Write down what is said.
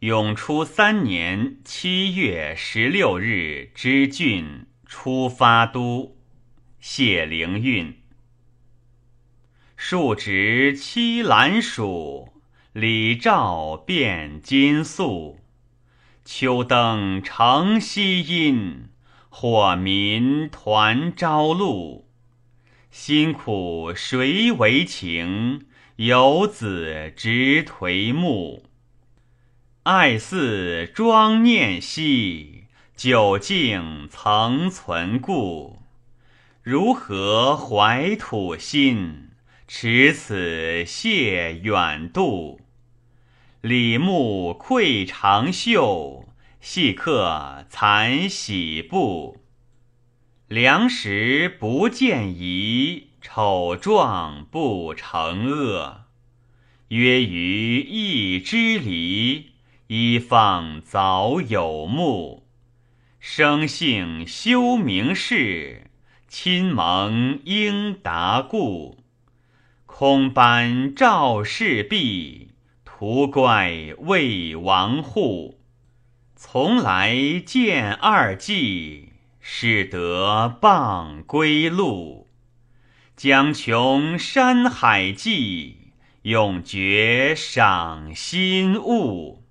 永初三年七月十六日之郡出发都，谢灵运。数值七兰蜀，李照变金粟。秋灯城西阴，火民团朝露。辛苦谁为情？游子直颓暮。爱似庄念兮，久静曾存故。如何怀土心？持此谢远渡。李牧愧长袖，细客残喜布。良时不见仪，丑状不成恶。约于一之离。一放早有目，生性修明士，亲蒙应达故。空班赵氏璧，徒怪魏王户。从来见二季，使得傍归路。将穷山海际，永绝赏心物。